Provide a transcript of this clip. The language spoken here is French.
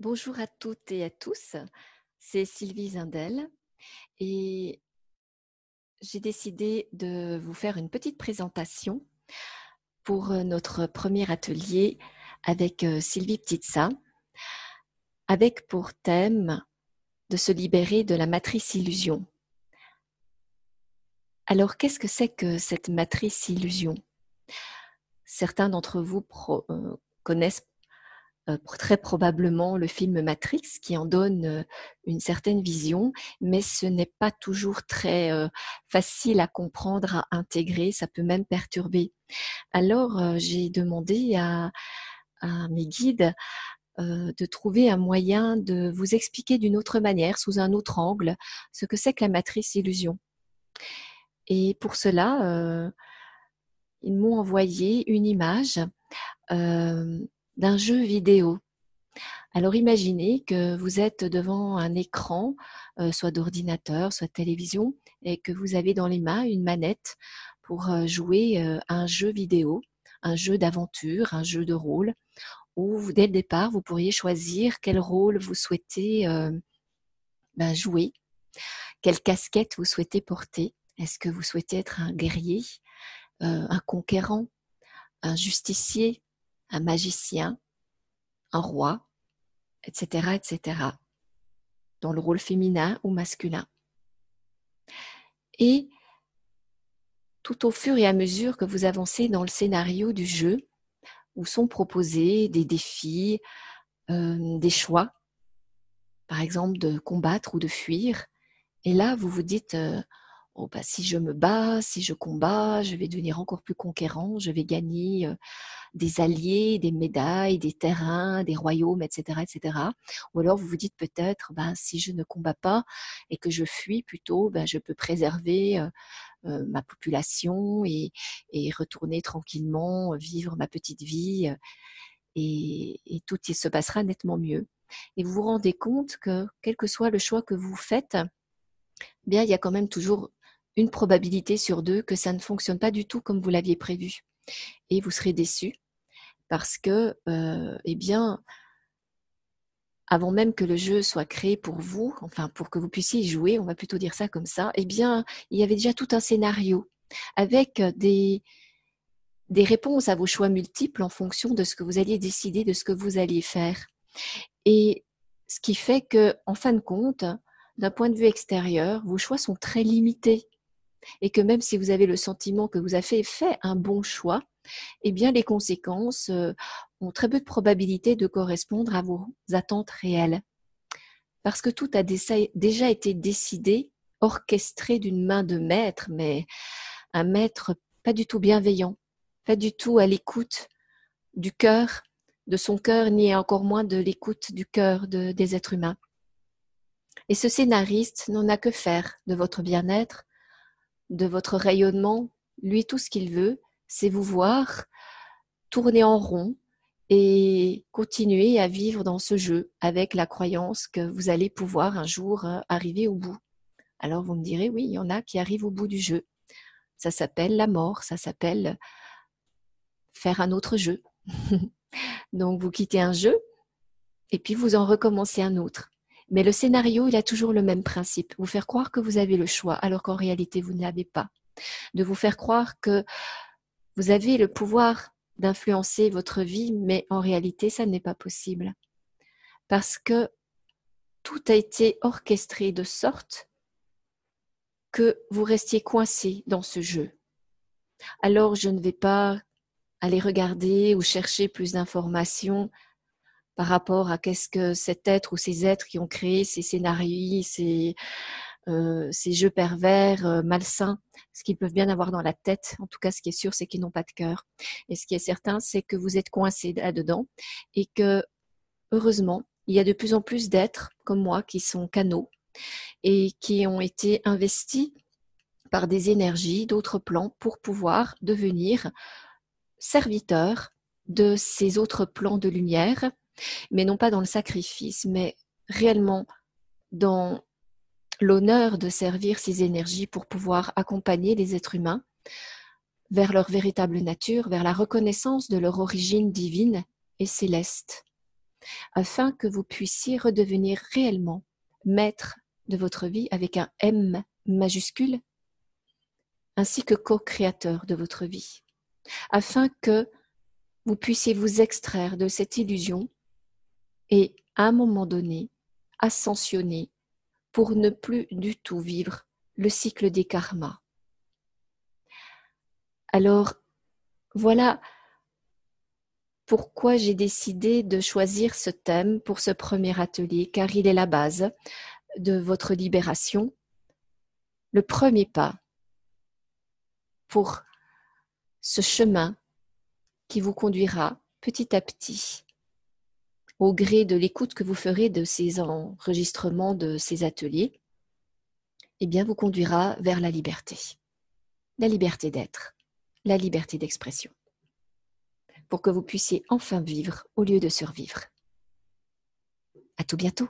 Bonjour à toutes et à tous, c'est Sylvie Zindel et j'ai décidé de vous faire une petite présentation pour euh, notre premier atelier avec euh, Sylvie Ptitsa, avec pour thème de se libérer de la matrice illusion. Alors, qu'est-ce que c'est que cette matrice illusion? Certains d'entre vous euh, connaissent euh, très probablement le film Matrix qui en donne euh, une certaine vision, mais ce n'est pas toujours très euh, facile à comprendre, à intégrer, ça peut même perturber. Alors j'ai demandé à, mes guides de trouver un moyen de vous expliquer d'une autre manière, sous un autre angle, ce que c'est que la matrice illusion. Et pour cela, ils m'ont envoyé une image d'un jeu vidéo. Alors imaginez que vous êtes devant un écran, euh, soit d'ordinateur, soit de télévision, et que vous avez dans les mains une manette pour euh, jouer euh, un jeu vidéo, un jeu d'aventure, un jeu de rôle, où dès le départ, vous pourriez choisir quel rôle vous souhaitez ben, jouer, quelle casquette vous souhaitez porter. Est-ce que vous souhaitez être un guerrier, un conquérant, un justicier, un magicien, un roi, etc., etc., dans le rôle féminin ou masculin. Et tout au fur et à mesure que vous avancez dans le scénario du jeu, où sont proposés des défis, euh, des choix, par exemple de combattre ou de fuir, et là vous vous dites, euh, oh, bah, si je me bats, si je combats, je vais devenir encore plus conquérant, je vais gagner des alliés, des médailles, des terrains, des royaumes, etc., etc. Ou alors vous vous dites peut-être, ben, si je ne combats pas et que je fuis plutôt, ben, je peux préserver ma population et, retourner tranquillement, vivre ma petite vie et, tout se passera nettement mieux. Et vous vous rendez compte que quel que soit le choix que vous faites, bien il y a quand même toujours une probabilité sur deux que ça ne fonctionne pas du tout comme vous l'aviez prévu. Et vous serez déçu parce que, euh, eh bien, avant même que le jeu soit créé pour vous, enfin pour que vous puissiez y jouer, on va plutôt dire ça comme ça, eh bien, il y avait déjà tout un scénario avec des, des réponses à vos choix multiples en fonction de ce que vous alliez décider, de ce que vous alliez faire. Et ce qui fait que, en fin de compte, d'un point de vue extérieur, vos choix sont très limités et que même si vous avez le sentiment que vous avez fait un bon choix, eh bien les conséquences euh, ont très peu de probabilité de correspondre à vos attentes réelles. Parce que tout a déjà été décidé, orchestré d'une main de maître, mais un maître pas du tout bienveillant, pas du tout à l'écoute du cœur, de son cœur, ni encore moins de l'écoute du cœur des êtres humains. Et ce scénariste n'en a que faire de votre bien-être, de votre rayonnement. Lui, tout ce qu'il veut, c'est vous voir tourner en rond et continuer à vivre dans ce jeu avec la croyance que vous allez pouvoir un jour euh, arriver au bout. Alors vous me direz, oui, il y en a qui arrivent au bout du jeu. Ça s'appelle la mort, ça s'appelle faire un autre jeu. Donc vous quittez un jeu et puis vous en recommencez un autre. Mais le scénario, il a toujours le même principe. Vous faire croire que vous avez le choix alors qu'en réalité, vous ne l'avez pas. De vous faire croire que vous avez le pouvoir d'influencer votre vie, mais en réalité, ça n'est pas possible. Parce que tout a été orchestré de sorte que vous restiez coincé dans ce jeu. Alors, je ne vais pas aller regarder ou chercher plus d'informations par rapport à qu'est-ce que cet être ou ces êtres qui ont créé ces scénarios, ces, euh, jeux pervers, euh, malsains, ce qu'ils peuvent bien avoir dans la tête. En tout cas, ce qui est sûr, c'est qu'ils n'ont pas de cœur. Et ce qui est certain, c'est que vous êtes coincé là-dedans et que, heureusement, il y a de plus en plus d'êtres comme moi qui sont canaux et qui ont été investis par des énergies d'autres plans pour pouvoir devenir serviteurs de ces autres plans de lumière mais non pas dans le sacrifice, mais réellement dans l'honneur de servir ces énergies pour pouvoir accompagner les êtres humains vers leur véritable nature, vers la reconnaissance de leur origine divine et céleste. afin que vous puissiez redevenir réellement maître de votre vie avec un M majuscule, ainsi que co-créateur de votre vie, afin que vous puissiez vous extraire de cette illusion et, à un moment donné, ascensionner pour ne plus du tout vivre le cycle des karmas. Alors, voilà pourquoi j'ai décidé de choisir ce thème pour ce premier atelier, car il est la base de votre libération, le premier pas pour ce chemin qui vous conduira petit à petit, au gré de l'écoute que vous ferez de ces enregistrements, de ces ateliers, eh bien, vous conduira vers la liberté. La liberté d'être, la liberté d'expression. Pour que vous puissiez enfin vivre au lieu de survivre. À tout bientôt.